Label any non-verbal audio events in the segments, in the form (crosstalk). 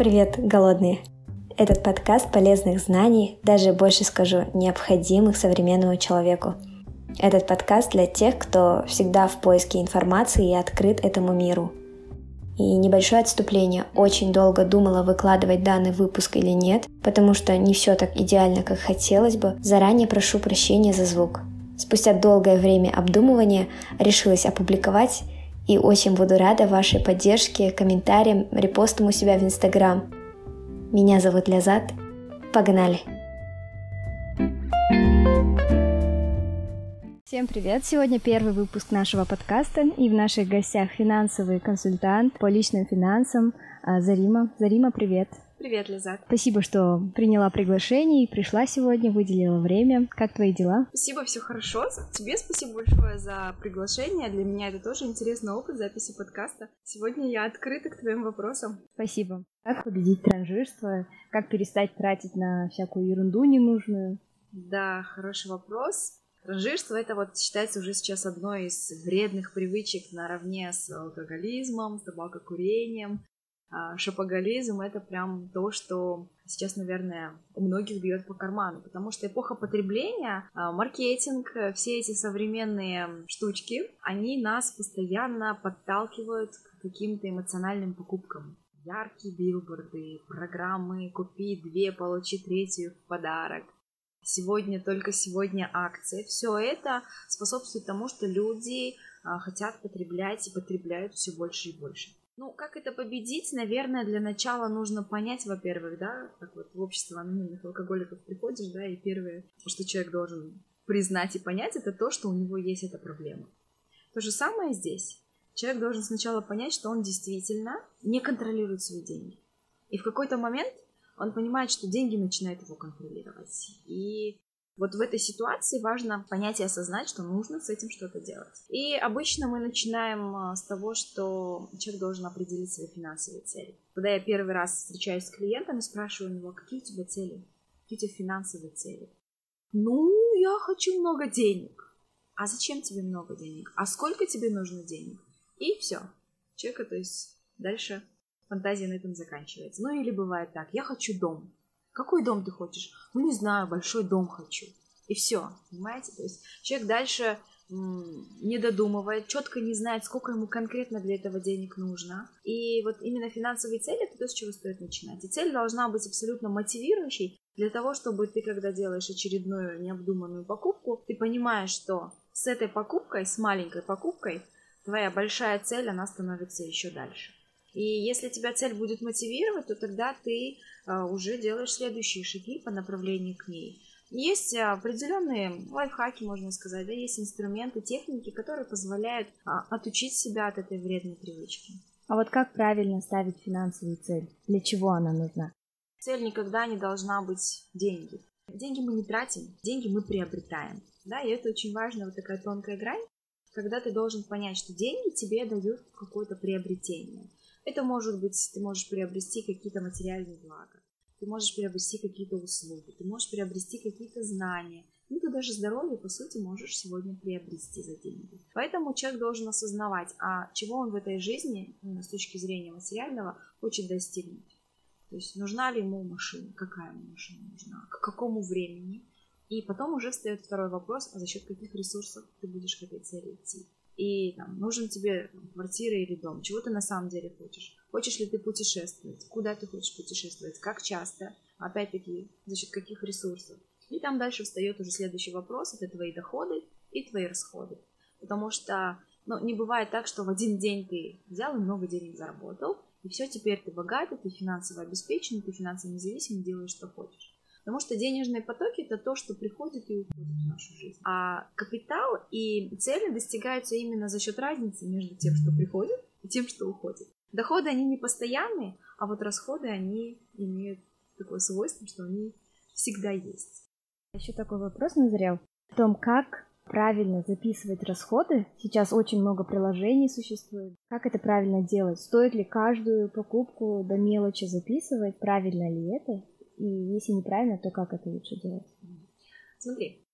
Привет, голодные! Этот подкаст полезных знаний, даже больше скажу, необходимых современному человеку. Этот подкаст для тех, кто всегда в поиске информации и открыт этому миру. И небольшое отступление. Очень долго думала, выкладывать данный выпуск или нет, потому что не все так идеально, как хотелось бы. Заранее прошу прощения за звук. Спустя долгое время обдумывания решилась опубликовать и очень буду рада вашей поддержке, комментариям, репостам у себя в Инстаграм. Меня зовут Лязат. Погнали! Всем привет! Сегодня первый выпуск нашего подкаста, и в наших гостях финансовый консультант по личным финансам а, Зарима. Зарима, привет! Привет, Лизат. Спасибо, что приняла приглашение и пришла сегодня, выделила время. Как твои дела? Спасибо, все хорошо. Тебе спасибо большое за приглашение. Для меня это тоже интересный опыт записи подкаста. Сегодня я открыта к твоим вопросам. Спасибо. Как победить транжирство? Как перестать тратить на всякую ерунду ненужную? Да, хороший вопрос. Транжирство это вот считается уже сейчас одной из вредных привычек наравне с алкоголизмом, с табакокурением, шопоголизм — это прям то, что сейчас, наверное, у многих бьет по карману, потому что эпоха потребления, а, маркетинг, все эти современные штучки, они нас постоянно подталкивают к каким-то эмоциональным покупкам. Яркие билборды, программы «Купи две, получи третью в подарок», сегодня, только сегодня акции. Все это способствует тому, что люди а, хотят потреблять и потребляют все больше и больше. Ну, как это победить? Наверное, для начала нужно понять, во-первых, да, как вот в общество анонимных алкоголиков приходишь, да, и первое, что человек должен признать и понять, это то, что у него есть эта проблема. То же самое здесь. Человек должен сначала понять, что он действительно не контролирует свои деньги. И в какой-то момент он понимает, что деньги начинают его контролировать. И вот в этой ситуации важно понять и осознать, что нужно с этим что-то делать. И обычно мы начинаем а, с того, что человек должен определить свои финансовые цели. Когда я первый раз встречаюсь с клиентом и спрашиваю у него, какие у тебя цели, какие у тебя финансовые цели. Ну, я хочу много денег. А зачем тебе много денег? А сколько тебе нужно денег? И все. Человека, то есть дальше фантазия на этом заканчивается. Ну или бывает так, я хочу дом. Какой дом ты хочешь? Ну, не знаю, большой дом хочу. И все, понимаете? То есть человек дальше не додумывает, четко не знает, сколько ему конкретно для этого денег нужно. И вот именно финансовые цели это то, с чего стоит начинать. И цель должна быть абсолютно мотивирующей для того, чтобы ты, когда делаешь очередную необдуманную покупку, ты понимаешь, что с этой покупкой, с маленькой покупкой, твоя большая цель, она становится еще дальше. И если тебя цель будет мотивировать, то тогда ты а, уже делаешь следующие шаги по направлению к ней. Есть определенные лайфхаки, можно сказать, да, есть инструменты, техники, которые позволяют а, отучить себя от этой вредной привычки. А вот как правильно ставить финансовую цель? Для чего она нужна? Цель никогда не должна быть деньги. Деньги мы не тратим, деньги мы приобретаем. Да, и это очень важная вот такая тонкая грань, когда ты должен понять, что деньги тебе дают какое-то приобретение. Это может быть, ты можешь приобрести какие-то материальные блага, ты можешь приобрести какие-то услуги, ты можешь приобрести какие-то знания. Ну, ты даже здоровье, по сути, можешь сегодня приобрести за деньги. Поэтому человек должен осознавать, а чего он в этой жизни, с точки зрения материального, хочет достигнуть. То есть нужна ли ему машина, какая ему машина нужна, к какому времени. И потом уже встает второй вопрос, а за счет каких ресурсов ты будешь к этой цели идти и там, нужен тебе квартира или дом, чего ты на самом деле хочешь. Хочешь ли ты путешествовать, куда ты хочешь путешествовать, как часто, опять-таки, за счет каких ресурсов. И там дальше встает уже следующий вопрос, это твои доходы и твои расходы. Потому что ну, не бывает так, что в один день ты взял и много денег заработал, и все, теперь ты богатый, ты финансово обеспечен, ты финансово независим, делаешь, что хочешь. Потому что денежные потоки это то, что приходит и уходит в нашу жизнь. А капитал и цели достигаются именно за счет разницы между тем, что приходит, и тем, что уходит. Доходы, они не постоянные, а вот расходы, они имеют такое свойство, что они всегда есть. Еще такой вопрос назрел о том, как правильно записывать расходы. Сейчас очень много приложений существует. Как это правильно делать? Стоит ли каждую покупку до мелочи записывать? Правильно ли это? И если неправильно, то как это лучше делать? Смотри,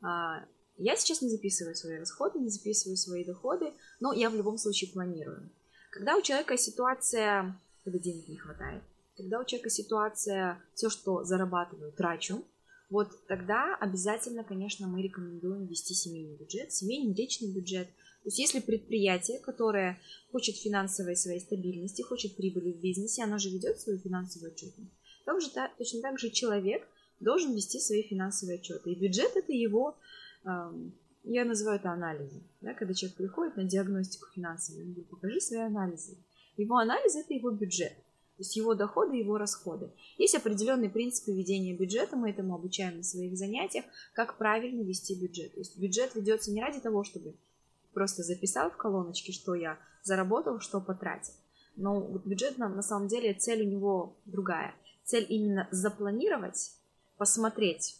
а, я сейчас не записываю свои расходы, не записываю свои доходы, но я в любом случае планирую. Когда у человека ситуация, когда денег не хватает, Когда у человека ситуация, все, что зарабатываю, трачу, вот тогда обязательно, конечно, мы рекомендуем вести семейный бюджет, семейный личный бюджет. То есть если предприятие, которое хочет финансовой своей стабильности, хочет прибыли в бизнесе, оно же ведет свою финансовую отчетность. Также, точно так же человек должен вести свои финансовые отчеты. И бюджет это его, я называю это анализом. Да, когда человек приходит на диагностику финансовую, он говорит, покажи свои анализы. Его анализ это его бюджет. То есть его доходы его расходы. Есть определенные принципы ведения бюджета, мы этому обучаем на своих занятиях, как правильно вести бюджет. То есть бюджет ведется не ради того, чтобы просто записал в колоночке, что я заработал, что потратил. Но бюджет на самом деле цель у него другая. Цель именно запланировать, посмотреть,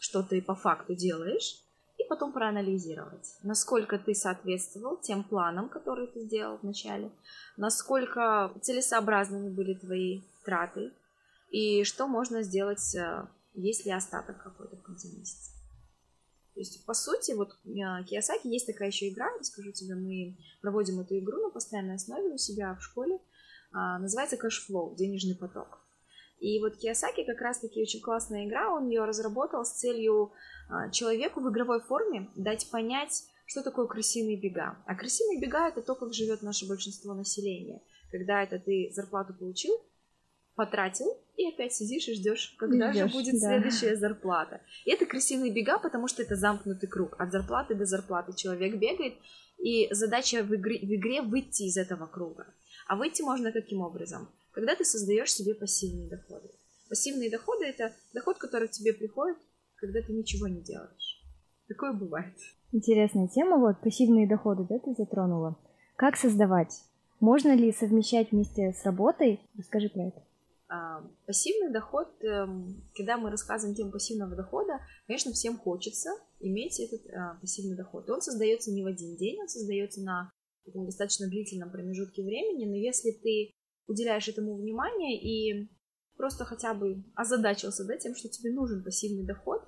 что ты по факту делаешь, и потом проанализировать, насколько ты соответствовал тем планам, которые ты сделал вначале, насколько целесообразными были твои траты, и что можно сделать, э, если остаток какой-то в конце месяца. То есть, по сути, вот э, Киосаки есть такая еще игра, расскажу тебе, мы проводим эту игру на постоянной основе у себя в школе, а, называется Cashflow, денежный поток. И вот Киосаки как раз-таки очень классная игра, он ее разработал с целью а, человеку в игровой форме дать понять, что такое крысиные бега. А крысиные бега это то, как живет наше большинство населения. Когда это ты зарплату получил, потратил, и опять сидишь и ждешь, когда ждешь, же будет да. следующая зарплата. И это крысиные бега, потому что это замкнутый круг. От зарплаты до зарплаты человек бегает, и задача в игре, в игре выйти из этого круга. А выйти можно каким образом? Когда ты создаешь себе пассивные доходы. Пассивные доходы это доход, который к тебе приходит когда ты ничего не делаешь. Такое бывает. Интересная тема, вот, пассивные доходы, да, ты затронула. Как создавать? Можно ли совмещать вместе с работой? Расскажи про это. А, пассивный доход, эм, когда мы рассказываем тему пассивного дохода, конечно, всем хочется иметь этот а, пассивный доход. Он создается не в один день, он создается на таком достаточно длительном промежутке времени, но если ты уделяешь этому внимание и просто хотя бы озадачился да, тем, что тебе нужен пассивный доход,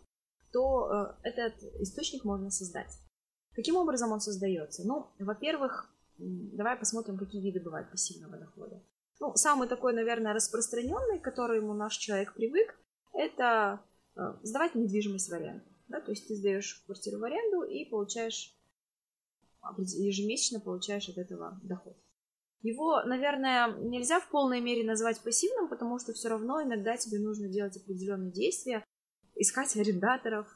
то э, этот источник можно создать. Каким образом он создается? Ну, во-первых, давай посмотрим, какие виды бывают пассивного дохода. Ну, самый такой, наверное, распространенный, к которому наш человек привык, это э, сдавать недвижимость в аренду. Да? То есть ты сдаешь квартиру в аренду и получаешь ежемесячно получаешь от этого доход. Его, наверное, нельзя в полной мере назвать пассивным, потому что все равно иногда тебе нужно делать определенные действия, искать арендаторов,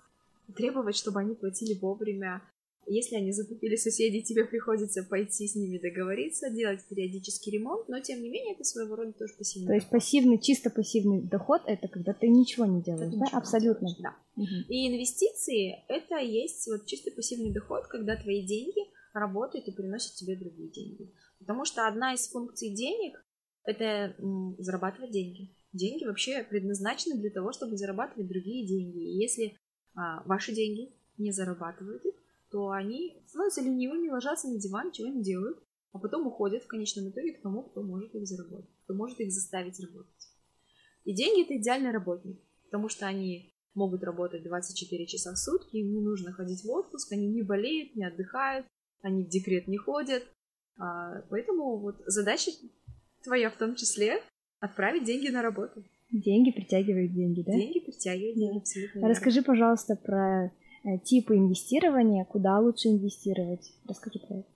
требовать, чтобы они платили вовремя. Если они затупили соседей, тебе приходится пойти с ними договориться, делать периодический ремонт, но тем не менее это своего рода тоже пассивный. То есть пассивный, чисто пассивный доход это когда ты ничего не делаешь, да? Абсолютно. Делаешь, да. Угу. И инвестиции это есть вот чисто пассивный доход, когда твои деньги работают и приносят тебе другие деньги. Потому что одна из функций денег это зарабатывать деньги деньги вообще предназначены для того, чтобы зарабатывать другие деньги. И если а, ваши деньги не зарабатывают то они становятся ленивыми, ложатся на диван, ничего не делают, а потом уходят в конечном итоге к тому, кто может их заработать, кто может их заставить работать. И деньги это идеальный работник, потому что они могут работать 24 часа в сутки, им не нужно ходить в отпуск, они не болеют, не отдыхают, они в декрет не ходят. А, поэтому вот задача твоя в том числе Отправить деньги на работу. Деньги притягивают деньги, да? Деньги притягивают деньги, да. абсолютно. Расскажи, пожалуйста, про э, типы инвестирования, куда лучше инвестировать. Расскажи про это.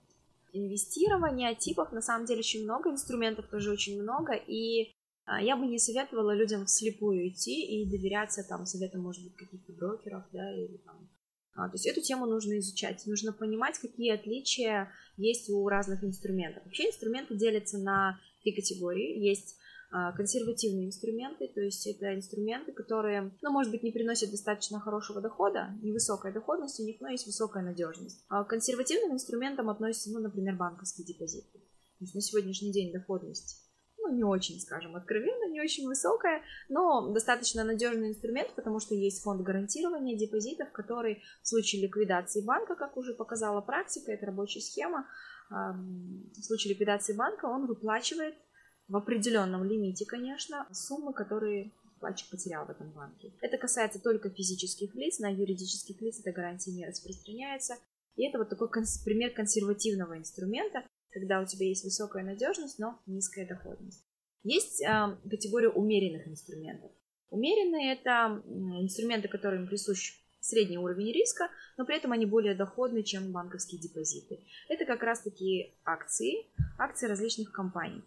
Инвестирование типов на самом деле очень много, инструментов тоже очень много, и а, я бы не советовала людям вслепую идти и доверяться там советам, может быть, каких-то брокеров, да, или там то есть эту тему нужно изучать, нужно понимать, какие отличия есть у разных инструментов. Вообще инструменты делятся на три категории. Есть а, консервативные инструменты, то есть это инструменты, которые, ну, может быть, не приносят достаточно хорошего дохода, невысокая доходность у них, но есть высокая надежность. А к консервативным инструментам относятся, ну, например, банковские депозиты. То есть на сегодняшний день доходность ну, не очень, скажем, откровенно, не очень высокая, но достаточно надежный инструмент, потому что есть фонд гарантирования депозитов, который в случае ликвидации банка, как уже показала практика, это рабочая схема, в случае ликвидации банка он выплачивает в определенном лимите, конечно, суммы, которые вкладчик потерял в этом банке. Это касается только физических лиц, на юридических лиц эта гарантия не распространяется. И это вот такой пример консервативного инструмента, когда у тебя есть высокая надежность, но низкая доходность. Есть э, категория умеренных инструментов. Умеренные – это инструменты, которым присущ средний уровень риска, но при этом они более доходны, чем банковские депозиты. Это как раз-таки акции, акции различных компаний.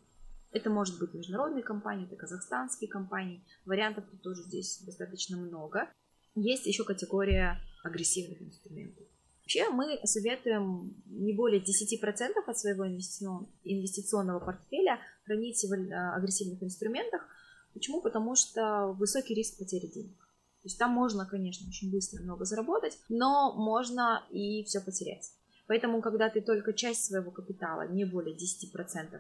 Это может быть международные компании, это казахстанские компании. Вариантов тут тоже здесь достаточно много. Есть еще категория агрессивных инструментов. Вообще мы советуем не более 10% от своего инвестиционного портфеля хранить в э, агрессивных инструментах. Почему? Потому что высокий риск потери денег. То есть там можно, конечно, очень быстро много заработать, но можно и все потерять. Поэтому, когда ты только часть своего капитала, не более 10%,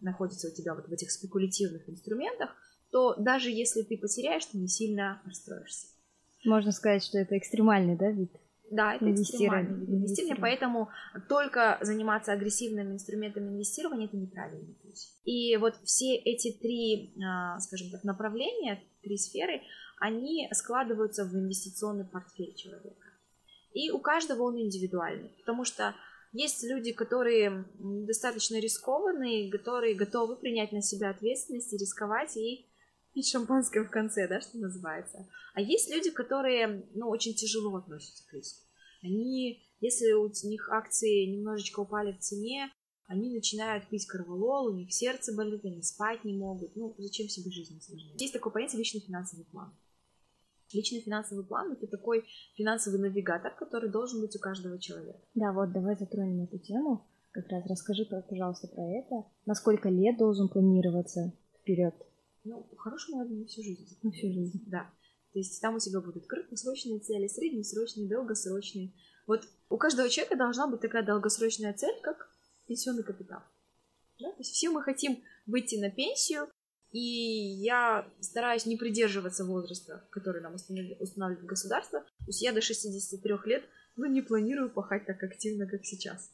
находится у тебя вот в этих спекулятивных инструментах, то даже если ты потеряешь, ты не сильно расстроишься. Можно сказать, что это экстремальный, да, вид? Да, это экстремальный вид инвестирования, поэтому только заниматься агрессивными инструментами инвестирования это неправильный путь. И вот все эти три, а, скажем так, направления, три сферы, они складываются в инвестиционный портфель человека. И у каждого он индивидуальный, потому что есть люди, которые достаточно рискованные, которые готовы принять на себя ответственность и рисковать и пить шампанское в конце, да, что называется. А есть люди, которые, ну, очень тяжело относятся к риску. Они, если у них акции немножечко упали в цене, они начинают пить корвалол, у них сердце болит, они спать не могут. Ну, зачем себе жизнь осложнять? Есть такое понятие личный финансовый план. Личный финансовый план – это такой финансовый навигатор, который должен быть у каждого человека. Да, вот давай затронем эту тему. Как раз расскажи, пожалуйста, про это. На сколько лет должен планироваться вперед? Ну, хорошему надо на всю жизнь. На всю жизнь. Да. То есть там у тебя будут краткосрочные цели, среднесрочные, долгосрочные. Вот у каждого человека должна быть такая долгосрочная цель, как пенсионный капитал. Да? То есть все мы хотим выйти на пенсию, и я стараюсь не придерживаться возраста, который нам устанавливает государство. То есть я до 63 лет ну, не планирую пахать так активно, как сейчас.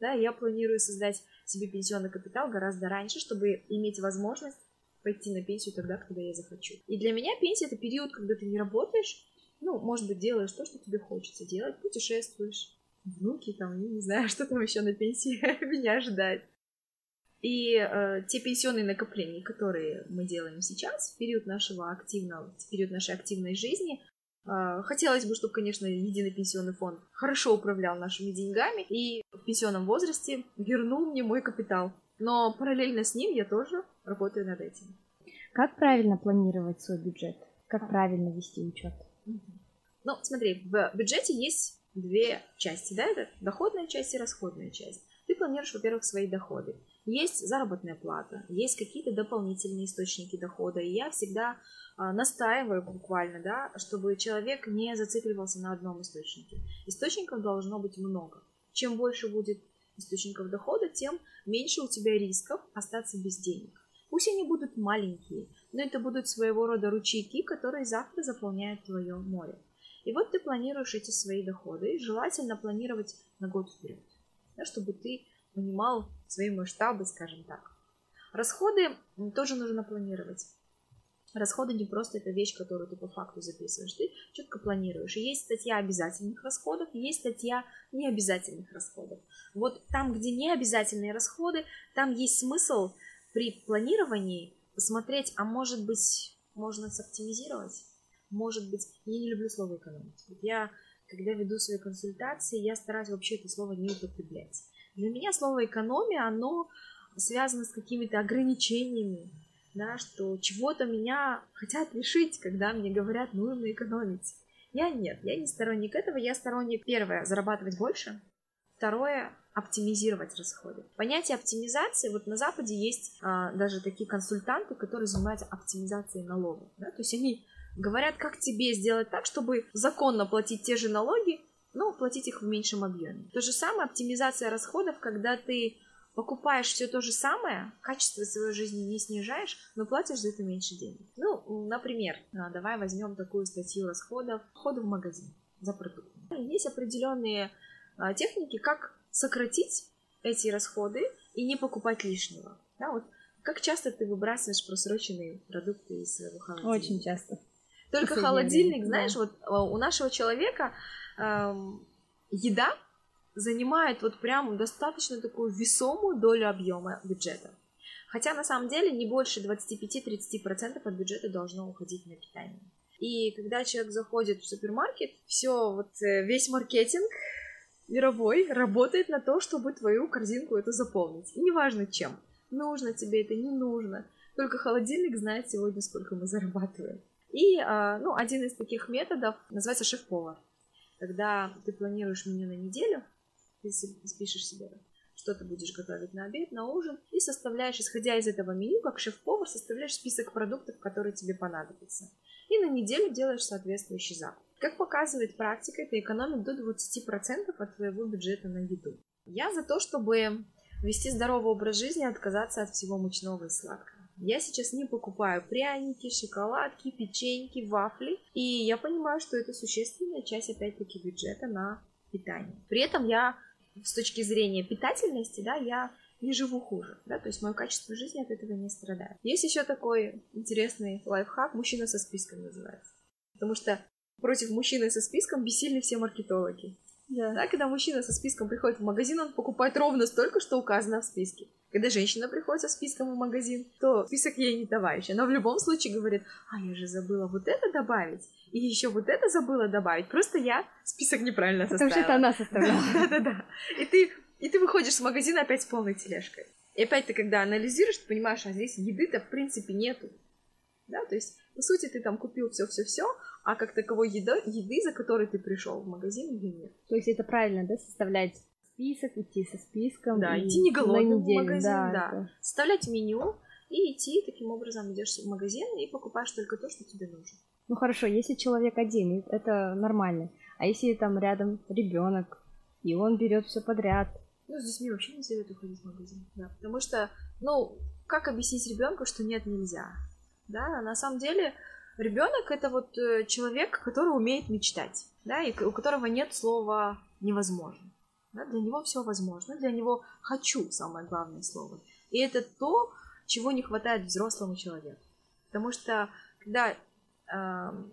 Да, я планирую создать себе пенсионный капитал гораздо раньше, чтобы иметь возможность пойти на пенсию тогда, когда я захочу. И для меня пенсия это период, когда ты не работаешь, ну, может быть, делаешь то, что тебе хочется делать, путешествуешь, внуки там, не знаю, (laughs) что там еще на пенсии (laughs) меня ожидает. И э, те пенсионные накопления, которые мы делаем сейчас, в период нашего активного, в период нашей активной жизни, э, хотелось бы, чтобы, конечно, единый пенсионный фонд хорошо управлял нашими деньгами и в пенсионном возрасте вернул мне мой капитал. Но параллельно с ним я тоже работаю над этим. Как правильно планировать свой бюджет? Как правильно вести учет? Ну, смотри, в бюджете есть две части, да, это доходная часть и расходная часть. Ты планируешь, во-первых, свои доходы. Есть заработная плата, есть какие-то дополнительные источники дохода. И я всегда а, настаиваю буквально, да, чтобы человек не зацикливался на одном источнике. Источников должно быть много. Чем больше будет источников дохода, тем меньше у тебя рисков остаться без денег. Пусть они будут маленькие, но это будут своего рода ручейки, которые завтра заполняют твое море. И вот ты планируешь эти свои доходы, желательно планировать на год вперед, да, чтобы ты понимал свои масштабы, скажем так. Расходы тоже нужно планировать. Расходы не просто это вещь, которую ты по факту записываешь, ты четко планируешь. И есть статья обязательных расходов, есть статья необязательных расходов. Вот там, где необязательные расходы, там есть смысл при планировании посмотреть, а может быть, можно соптимизировать, может быть, я не люблю слово экономить. Я, когда веду свои консультации, я стараюсь вообще это слово не употреблять. Для меня слово экономия, оно связано с какими-то ограничениями, да, что чего-то меня хотят лишить, когда мне говорят, нужно экономить. Я нет, я не сторонник этого, я сторонник, первое, зарабатывать больше, второе, оптимизировать расходы. Понятие оптимизации, вот на Западе есть а, даже такие консультанты, которые занимаются оптимизацией налогов. Да? То есть они говорят, как тебе сделать так, чтобы законно платить те же налоги, но платить их в меньшем объеме. То же самое оптимизация расходов, когда ты покупаешь все то же самое, качество своей жизни не снижаешь, но платишь за это меньше денег. Ну, например, а, давай возьмем такую статью расходов, входа в магазин за продуктами. Есть определенные а, техники, как сократить эти расходы и не покупать лишнего. Да, вот как часто ты выбрасываешь просроченные продукты из своего холодильника? Очень часто. Только холодильник, знаешь, да. вот а, у нашего человека эм, еда занимает вот прям достаточно такую весомую долю объема бюджета. Хотя на самом деле не больше 25-30% от бюджета должно уходить на питание. И когда человек заходит в супермаркет, все, вот э, весь маркетинг мировой работает на то, чтобы твою корзинку эту заполнить. И неважно чем. Нужно тебе это, не нужно. Только холодильник знает сегодня, сколько мы зарабатываем. И, а, ну, один из таких методов называется шеф-повар. Когда ты планируешь меню на неделю, ты спишешь себе, что ты будешь готовить на обед, на ужин, и составляешь, исходя из этого меню, как шеф-повар, составляешь список продуктов, которые тебе понадобятся и на неделю делаешь соответствующий закуп. Как показывает практика, это экономит до 20% от твоего бюджета на еду. Я за то, чтобы вести здоровый образ жизни и отказаться от всего мучного и сладкого. Я сейчас не покупаю пряники, шоколадки, печеньки, вафли, и я понимаю, что это существенная часть, опять-таки, бюджета на питание. При этом я с точки зрения питательности, да, я не живу хуже, да, то есть мое качество жизни от этого не страдает. Есть еще такой интересный лайфхак, мужчина со списком называется. Потому что против мужчины со списком бессильны все маркетологи. Да. да, когда мужчина со списком приходит в магазин, он покупает ровно столько, что указано в списке. Когда женщина приходит со списком в магазин, то список ей не товарищ. Она в любом случае говорит, а я же забыла вот это добавить, и еще вот это забыла добавить. Просто я список неправильно составила. Потому что это она составляла. (laughs) Да-да-да. И ты и ты выходишь с магазина опять с полной тележкой. И опять ты, когда анализируешь, ты понимаешь, а здесь еды-то в принципе нету. Да, то есть, по сути, ты там купил все-все-все, а как таковой еды, еды, за которой ты пришел в магазин, ее нет. То есть это правильно, да, составлять список, идти со списком. Да, идти не голодным в магазин, да. да. Это... Составлять меню и идти таким образом идешь в магазин и покупаешь только то, что тебе нужно. Ну хорошо, если человек один, это нормально. А если там рядом ребенок, и он берет все подряд, ну, с детьми вообще не советую ходить в магазин. Да. Потому что, ну, как объяснить ребенку, что нет, нельзя? Да, на самом деле ребенок это вот э, человек, который умеет мечтать, да, и у которого нет слова невозможно. Да, для него все возможно, для него хочу самое главное слово. И это то, чего не хватает взрослому человеку. Потому что когда, э,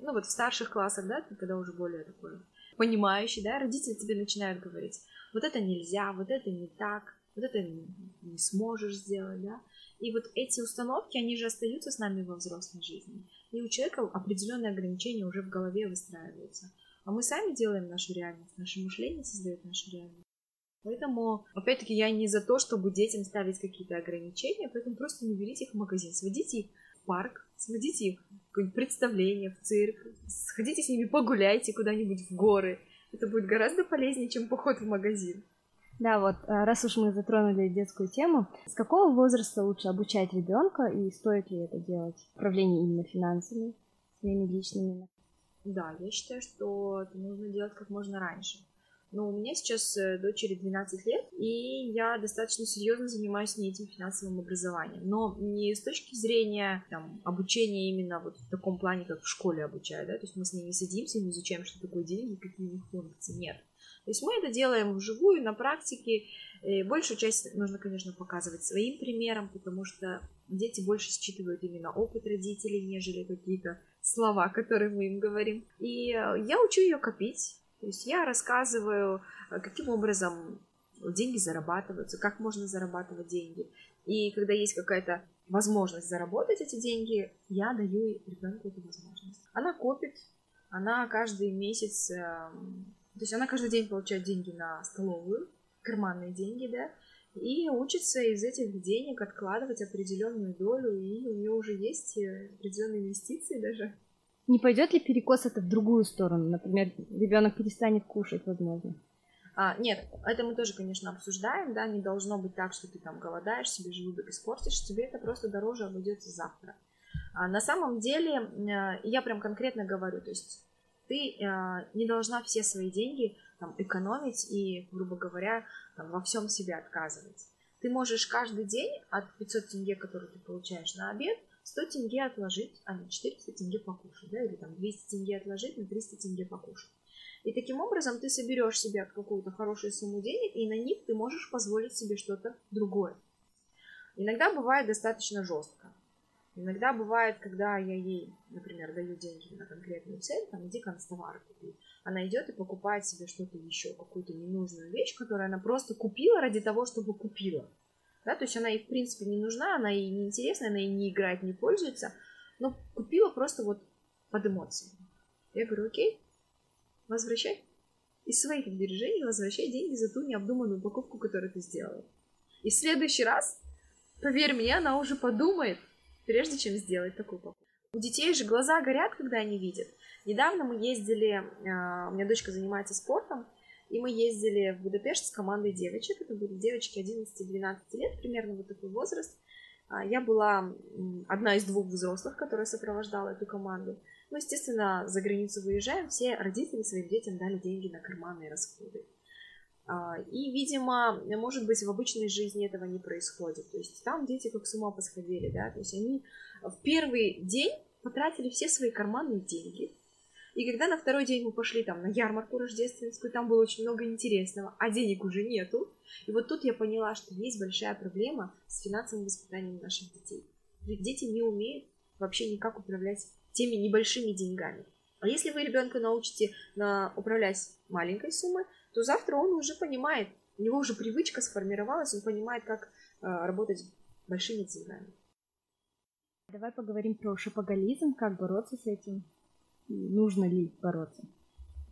ну вот в старших классах, да, когда уже более такой понимающий, да, родители тебе начинают говорить, вот это нельзя, вот это не так, вот это не сможешь сделать, да. И вот эти установки, они же остаются с нами во взрослой жизни. И у человека определенные ограничения уже в голове выстраиваются. А мы сами делаем нашу реальность, наше мышление создает нашу реальность. Поэтому, опять-таки, я не за то, чтобы детям ставить какие-то ограничения, поэтому просто не берите их в магазин, сводите их в парк, сводите их в какое-нибудь представление, в цирк, сходите с ними погуляйте куда-нибудь в горы, это будет гораздо полезнее, чем поход в магазин. Да, вот э, раз уж мы затронули детскую тему, с какого возраста лучше обучать ребенка и стоит ли это делать? Управление именно финансами, своими личными? Да, я считаю, что это нужно делать как можно раньше. Но у меня сейчас э, дочери 12 лет, и я достаточно серьезно занимаюсь не этим финансовым образованием. Но не с точки зрения там, обучения именно вот в таком плане, как в школе обучают, да, то есть мы с ними садимся и не изучаем, что такое деньги, какие у них функции. Нет. То есть мы это делаем вживую, на практике. И большую часть нужно, конечно, показывать своим примером, потому что дети больше считывают именно опыт родителей, нежели какие-то слова, которые мы им говорим. И э, я учу ее копить, то есть я рассказываю, э, каким образом деньги зарабатываются, как можно зарабатывать деньги. И когда есть какая-то возможность заработать эти деньги, я даю ребенку эту возможность. Она копит, она каждый месяц, эм, то есть она каждый день получает деньги на столовую, карманные деньги, да, и учится из этих денег откладывать определенную долю, и у нее уже есть э, определенные инвестиции даже. Не пойдет ли перекос это в другую сторону? Например, ребенок перестанет кушать, возможно. А, нет, это мы тоже, конечно, обсуждаем, да, не должно быть так, что ты там голодаешь, себе желудок испортишь, тебе это просто дороже обойдется завтра. А на самом деле, э, я прям конкретно говорю, то есть ты э, не должна все свои деньги там, экономить и, грубо говоря, там, во всем себе отказывать. Ты можешь каждый день от 500 тенге, которые ты получаешь на обед, 100 тенге отложить, а на 400 тенге покушать, да, или там 200 тенге отложить, на 300 тенге покушать. И таким образом ты соберешь себе какую-то хорошую сумму денег, и на них ты можешь позволить себе что-то другое. Иногда бывает достаточно жестко. Иногда бывает, когда я ей, например, даю деньги на конкретную цель, там, иди констовар купи. Она идет и покупает себе что-то еще, какую-то ненужную вещь, которую она просто купила ради того, чтобы купила. да, то есть она ей в принципе не нужна, она ей не интересна, она ей не играет, не пользуется, но купила просто вот под эмоции. Я говорю, окей, возвращай. Из своих сбережений возвращай деньги за ту необдуманную покупку, которую ты сделала. И в следующий раз, поверь мне, она уже подумает, прежде чем сделать такую покупку. У детей же глаза горят, когда они видят. Недавно мы ездили, а, у меня дочка занимается спортом, и мы ездили в Будапешт с командой девочек. Это были девочки 11-12 лет, примерно вот такой возраст. А, я была одна из двух взрослых, которая сопровождала эту команду. Ну, естественно, за границу выезжаем, все родители своим детям дали деньги на карманные расходы. А, и, видимо, может быть, в обычной жизни этого не происходит. То есть там дети как с ума посходили, да, то есть они в первый день потратили все свои карманные деньги, и когда на второй день мы пошли там на ярмарку рождественскую, там было очень много интересного, а денег уже нету. И вот тут я поняла, что есть большая проблема с финансовым воспитанием наших детей. Ведь дети не умеют вообще никак управлять теми небольшими деньгами. А если вы ребенка научите на управлять маленькой суммой, то завтра он уже понимает, у него уже привычка сформировалась, он понимает, как э, работать большими деньгами. Давай поговорим про шопоголизм, как бороться с этим нужно ли бороться?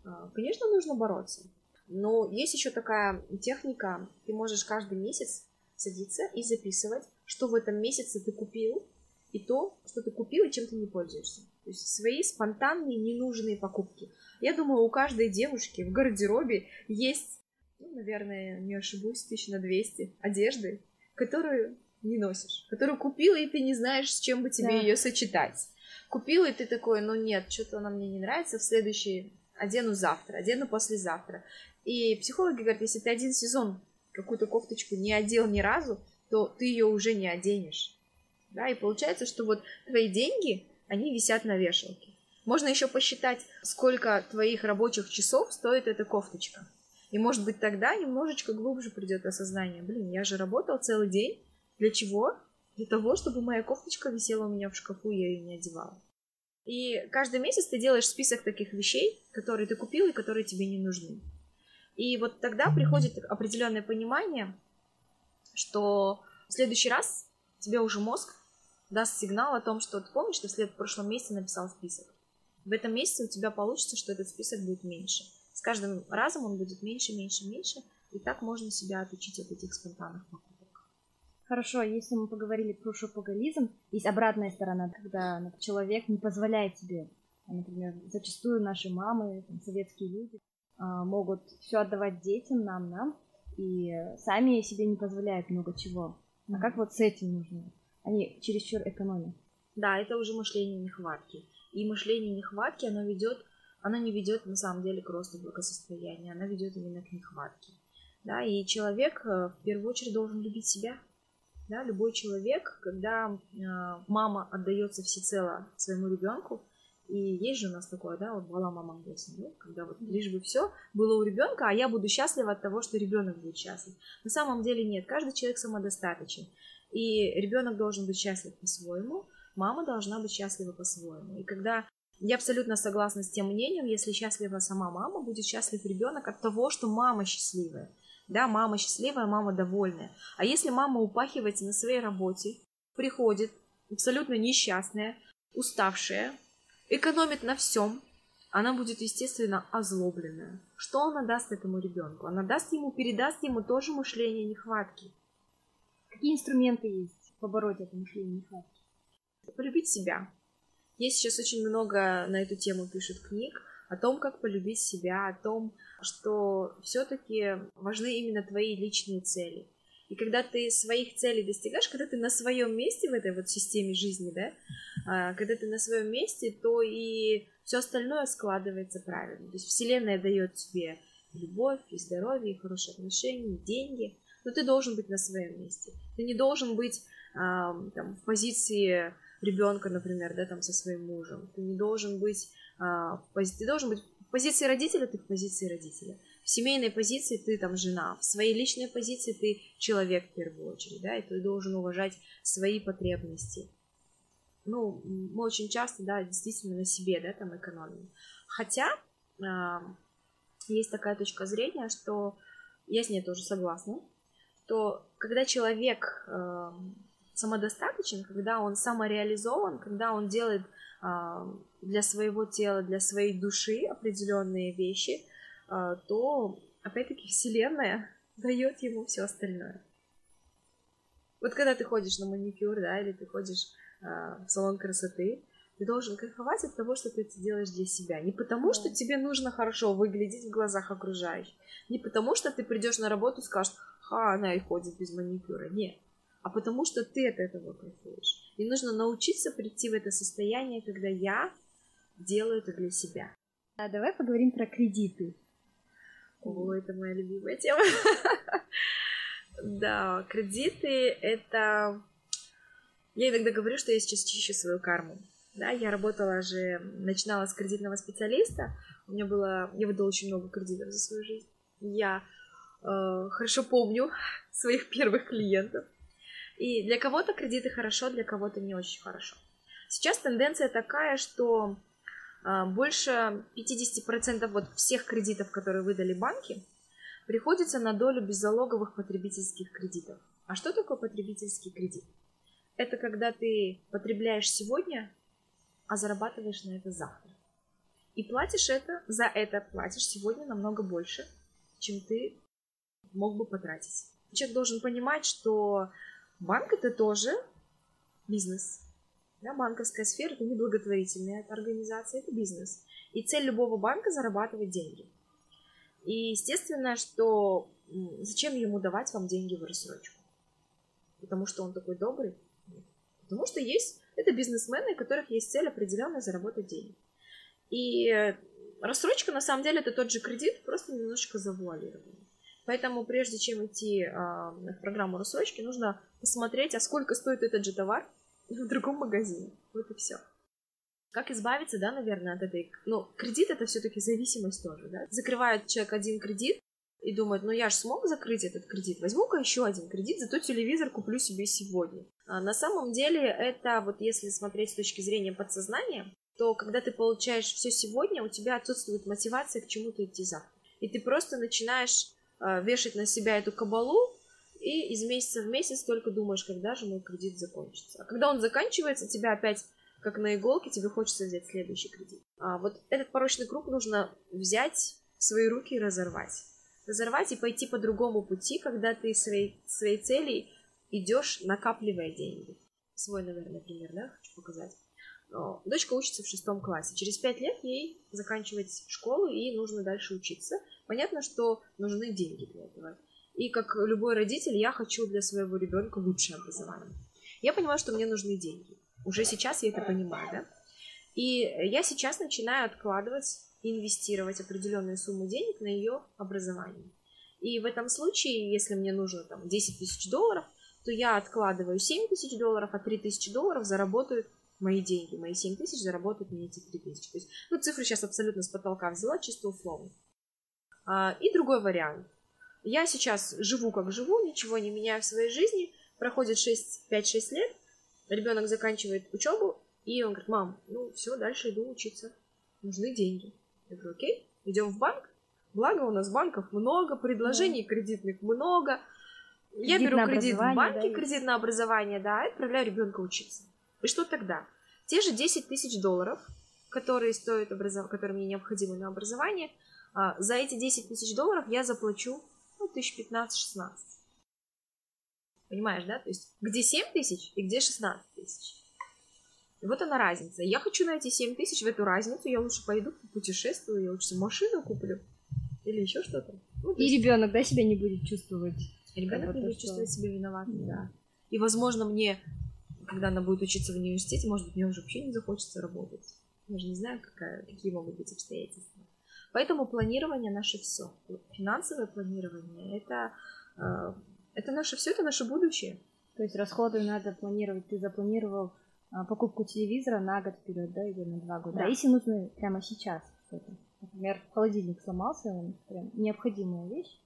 А, конечно, нужно бороться. Но есть еще такая техника, ты можешь каждый месяц садиться и записывать, что в этом месяце ты купил, и то, что ты купил и чем ты не пользуешься. То есть свои спонтанные ненужные покупки. Я думаю, у каждой девушки в гардеробе есть, ну, наверное, не ошибусь, тысяч на 200 одежды, которую не носишь, которую купила, и ты не знаешь, с чем бы тебе да. ее сочетать купил, и ты такой, ну нет, что-то она мне не нравится, в следующий одену завтра, одену послезавтра. И психологи говорят, если ты один сезон какую-то кофточку не одел ни разу, то ты ее уже не оденешь. Да, и получается, что вот твои деньги, они висят на вешалке. Можно еще посчитать, сколько твоих рабочих часов стоит эта кофточка. И может быть тогда немножечко глубже придет осознание. Блин, я же работал целый день. Для чего? Для того, чтобы моя кофточка висела у меня в шкафу, я ее не одевала. И каждый месяц ты делаешь список таких вещей, которые ты купил и которые тебе не нужны. И вот тогда приходит определенное понимание, что в следующий раз тебе уже мозг даст сигнал о том, что ты помнишь, что в прошлом месяце написал список. В этом месяце у тебя получится, что этот список будет меньше. С каждым разом он будет меньше, меньше, меньше, и так можно себя отучить от этих спонтанных покупок. Хорошо, а если мы поговорили про шопоголизм, есть обратная сторона, когда человек не позволяет себе, например, зачастую наши мамы, там, советские люди, а, могут все отдавать детям, нам, нам, и сами себе не позволяют много чего. А как вот с этим нужно? Они чересчур экономят. Да, это уже мышление нехватки. И мышление нехватки, оно ведет, оно не ведет на самом деле к росту благосостояния, оно ведет именно к нехватке. Да, и человек э, в первую очередь должен любить себя, да, любой человек, когда э, мама отдается всецело своему ребенку, и есть же у нас такое, да, вот была мама Ангосин, да, когда вот лишь бы все было у ребенка, а я буду счастлива от того, что ребенок будет счастлив. На самом деле нет, каждый человек самодостаточен, и ребенок должен быть счастлив по-своему, мама должна быть счастлива по-своему. И когда я абсолютно согласна с тем мнением, если счастлива сама мама, будет счастлив ребенок от того, что мама счастливая. Да, мама счастливая, мама довольная. А если мама упахивается на своей работе, приходит абсолютно несчастная, уставшая, экономит на всем, она будет, естественно, озлобленная. Что она даст этому ребенку? Она даст ему, передаст ему тоже мышление нехватки. Какие инструменты есть побороть это мышление нехватки? Полюбить себя. Есть сейчас очень много на эту тему пишут книг о том, как полюбить себя, о том, что все-таки важны именно твои личные цели. И когда ты своих целей достигаешь, когда ты на своем месте в этой вот системе жизни, да, а, когда ты на своем месте, то и все остальное складывается правильно. То есть Вселенная дает тебе любовь, и здоровье, и хорошие отношения, и деньги, но ты должен быть на своем месте. Ты не должен быть а, там, в позиции ребенка, например, да, там со своим мужем. Ты не должен быть а, в пози... ты должен быть позиции родителя ты в позиции родителя. В семейной позиции ты там жена, в своей личной позиции ты человек в первую очередь, да, и ты должен уважать свои потребности. Ну, мы очень часто, да, действительно на себе, да, там экономим. Хотя э, есть такая точка зрения, что я с ней тоже согласна, то когда человек э, самодостаточен, когда он самореализован, когда он делает э, для своего тела, для своей души определенные вещи, э, то опять-таки Вселенная (laughs) дает ему все остальное. Вот когда ты ходишь на маникюр, да, или ты ходишь э, в салон красоты, ты должен кайфовать от того, что ты это делаешь для себя. Не потому, да. что тебе нужно хорошо выглядеть в глазах окружающих. Не потому, что ты придешь на работу и скажешь, ха, она и ходит без маникюра. Нет. А потому, что ты от этого кайфуешь. И нужно научиться прийти в это состояние, когда я делаю это для себя. А давай поговорим про кредиты. О, это моя любимая тема. (laughs) Да, кредиты это... Я иногда говорю, что я сейчас чищу свою карму. Да, я работала же, начинала с кредитного специалиста. У меня было, я выдала очень много кредитов за свою жизнь. Я хорошо помню (laughs) своих первых клиентов. И для кого-то кредиты хорошо, для кого-то не очень хорошо. Сейчас тенденция такая, что э, больше 50% вот всех кредитов, которые выдали банки, приходится на долю беззалоговых потребительских кредитов. А что такое потребительский кредит? Это когда ты потребляешь сегодня а зарабатываешь на это завтра. И платишь это, за это платишь сегодня намного больше, чем ты мог бы потратить. Человек должен понимать, что банк это тоже бизнес. Да, банковская сфера это не благотворительная организация, это бизнес. И цель любого банка зарабатывать деньги. И естественно, что зачем ему давать вам деньги в рассрочку? Потому что он такой добрый? Нет. Потому что есть это бизнесмены, у которых есть цель определенно заработать денег. И рассрочка, на самом деле, это тот же кредит, просто немножечко завуалированный. Поэтому прежде чем идти а, в программу рассрочки, нужно посмотреть, а сколько стоит этот же товар (laughs) в другом магазине. Вот и все. Как избавиться, да, наверное, от этой... Ну, кредит это все-таки зависимость тоже, да. Закрывает человек один кредит и думает, ну я же смог закрыть этот кредит, возьму-ка еще один кредит, зато телевизор куплю себе сегодня. А на самом деле это вот если смотреть с точки зрения подсознания, то когда ты получаешь все сегодня, у тебя отсутствует мотивация к чему-то идти завтра. И ты просто начинаешь вешать на себя эту кабалу, и из месяца в месяц только думаешь, когда же мой кредит закончится. А когда он заканчивается, тебя опять как на иголке, тебе хочется взять следующий кредит. А вот этот порочный круг нужно взять в свои руки и разорвать. Разорвать и пойти по другому пути, когда ты своей, своей целей идешь, накапливая деньги. Свой, наверное, пример, да, хочу показать. Дочка учится в шестом классе. Через пять лет ей заканчивать школу и нужно дальше учиться. Понятно, что нужны деньги для этого. И как любой родитель, я хочу для своего ребенка лучшее образование. Я понимаю, что мне нужны деньги. Уже сейчас я это понимаю, да? И я сейчас начинаю откладывать, инвестировать определенную сумму денег на ее образование. И в этом случае, если мне нужно там 10 тысяч долларов, то я откладываю 7 тысяч долларов, а 3 тысячи долларов заработают мои деньги. Мои 7 тысяч заработают мне эти 3 тысячи. То есть, ну, цифры сейчас абсолютно с потолка взяла, чисто условно. А, и другой вариант. Я сейчас живу как живу, ничего не меняю в своей жизни. Проходит 5-6 лет, ребенок заканчивает учебу, и он говорит, мам, ну все, дальше иду учиться. Нужны деньги. Я говорю, окей, идем в банк. Благо у нас банков много, предложений да. кредитных много. Я беру кредит в банке, да, кредит на образование, да, и отправляю ребенка учиться. И что тогда? Те же 10 тысяч долларов, которые стоят образов... которые мне необходимы на образование, а, за эти 10 тысяч долларов я заплачу ну, 1015-16. Понимаешь, да? То есть где 7 тысяч и где 16 тысяч. И вот она разница. Я хочу найти 7 тысяч в эту разницу, я лучше пойду путешествую, я лучше машину куплю или еще что-то. Ну, и есть... ребенок, да, себя не будет чувствовать Ребенок не будет чувствовать себя виноватым, да. И, возможно, мне, когда она будет учиться в университете, может быть, мне уже вообще не захочется работать. Я же не знаю, какая, какие могут быть обстоятельства. Поэтому планирование наше все. Финансовое планирование это, э, это наше все, это наше будущее. То есть расходы надо планировать. Ты запланировал а, покупку телевизора на год вперед, да, или на два года. Да. А если нужно прямо сейчас что-то? Например, холодильник сломался, он прям необходимая вещь.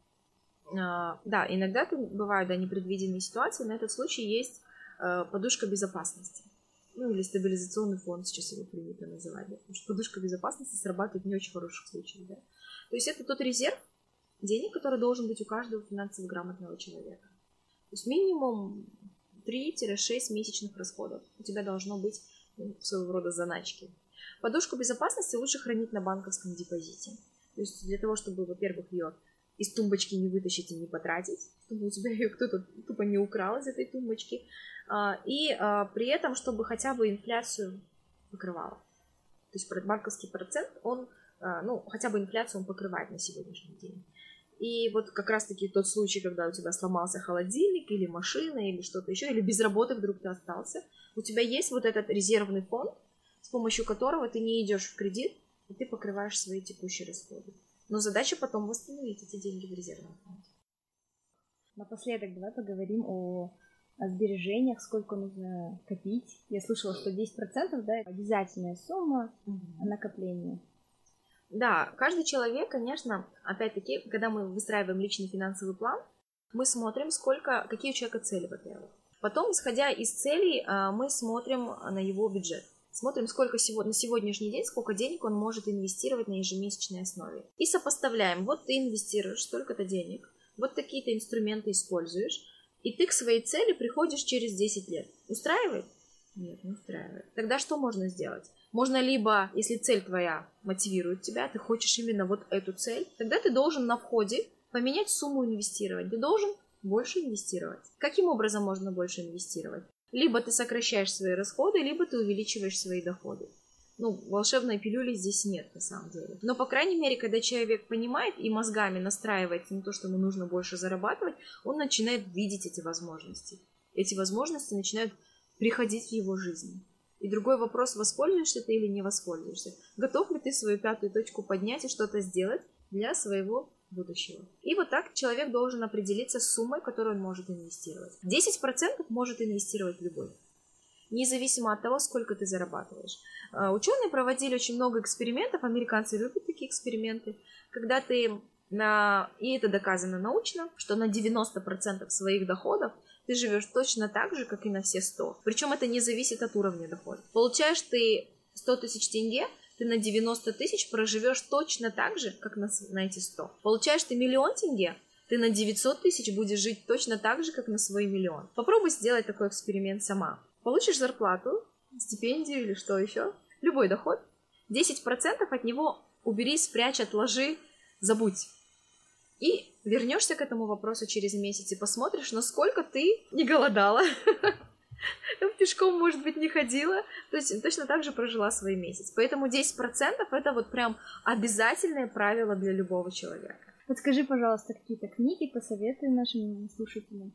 А, да, иногда бывают да, непредвиденные ситуации. На этот случай есть э, подушка безопасности. Ну, или стабилизационный фонд, сейчас его принято называть. Потому что подушка безопасности срабатывает в не очень хороших случаях. Да? То есть это тот резерв денег, который должен быть у каждого финансово грамотного человека. То есть минимум 3-6 месячных расходов у тебя должно быть ну, своего рода заначки. Подушку безопасности лучше хранить на банковском депозите. То есть для того, чтобы, во-первых, ее из тумбочки не вытащить и не потратить, чтобы у тебя (laughs) ее кто-то тупо не украл из этой тумбочки, а, и а, при этом, чтобы хотя бы инфляцию покрывала. То есть банковский процент, он, а, ну, хотя бы инфляцию он покрывает на сегодняшний день. И вот как раз-таки тот случай, когда у тебя сломался холодильник или машина или что-то еще, или без работы вдруг ты остался, у тебя есть вот этот резервный фонд, с помощью которого ты не идешь в кредит, и ты покрываешь свои текущие расходы. Но задача потом восстановить эти деньги в резервном фонде. Напоследок давай поговорим о, о сбережениях, сколько нужно копить. Я слышала, что 10% да, это обязательная сумма угу. накопления. Да, каждый человек, конечно, опять-таки, когда мы выстраиваем личный финансовый план, мы смотрим, сколько, какие у человека цели, во-первых. Потом, исходя из целей, а, мы смотрим на его бюджет. Смотрим, сколько сегодня, на сегодняшний день, сколько денег он может инвестировать на ежемесячной основе. И сопоставляем. Вот ты инвестируешь столько-то денег, вот такие-то инструменты используешь, и ты к своей цели приходишь через 10 лет. Устраивает? Нет, не устраивает. Тогда что можно сделать? Можно либо, если цель твоя мотивирует тебя, ты хочешь именно вот эту цель, тогда ты должен на входе поменять сумму инвестировать. Ты должен больше инвестировать. Каким образом можно больше инвестировать? Либо ты сокращаешь свои расходы, либо ты увеличиваешь свои доходы. Ну, волшебной пилюли здесь нет, на самом деле. Но, по крайней мере, когда человек понимает и мозгами настраивается на то, что ему нужно больше зарабатывать, он начинает видеть эти возможности. Эти возможности начинают приходить в его жизнь. И другой вопрос, воспользуешься ты или не воспользуешься. Готов ли ты свою пятую точку поднять и что-то сделать для своего будущего. И вот так человек должен определиться с суммой, которую он может инвестировать. 10% может инвестировать любой независимо от того, сколько ты зарабатываешь. А, ученые проводили очень много экспериментов, американцы любят такие эксперименты, когда ты на... И это доказано научно, что на 90% своих доходов ты живешь точно так же, как и на все 100. Причем это не зависит от уровня дохода. Получаешь ты 100 тысяч тенге, ты на 90 тысяч проживешь точно так же, как на, на эти 100. Получаешь ты миллион тенге, ты на 900 тысяч будешь жить точно так же, как на свой миллион. Попробуй сделать такой эксперимент сама. Получишь зарплату, стипендию или что еще, любой доход, 10% от него убери, спрячь, отложи, забудь. И вернешься к этому вопросу через месяц и посмотришь, насколько ты не голодала, (laughs) пешком, может быть, не ходила, то есть точно так же прожила свой месяц. Поэтому 10% это вот прям обязательное правило для любого человека. Подскажи, пожалуйста, какие-то книги посоветуй нашим слушателям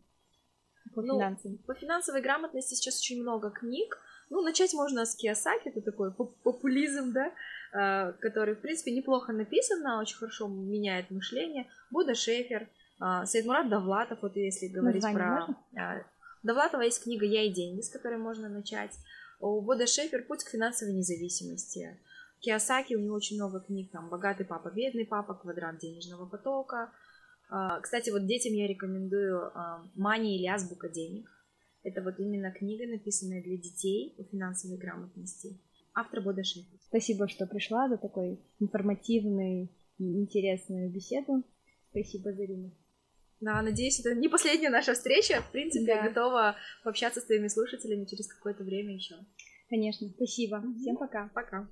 по ну, финансам. По финансовой грамотности сейчас очень много книг. Ну, начать можно с Киосаки, это такой популизм, да, а, который, в принципе, неплохо написан, очень хорошо меняет мышление. Буда Шефер, а, Сейдмурат Давлатов, вот если говорить Название про... Можно? Довлатова есть книга «Я и деньги», с которой можно начать. У Бода Шефер «Путь к финансовой независимости». Киосаки, у него очень много книг, там «Богатый папа», «Бедный папа», «Квадрат денежного потока». А, кстати, вот детям я рекомендую а, «Мани» или «Азбука денег». Это вот именно книга, написанная для детей по финансовой грамотности. Автор Бода Шефер. Спасибо, что пришла за такой информативный и интересную беседу. Спасибо, Зарина. Да, надеюсь, это не последняя наша встреча. В принципе, да. готова пообщаться с твоими слушателями через какое-то время еще. Конечно. Спасибо. Всем пока. Пока.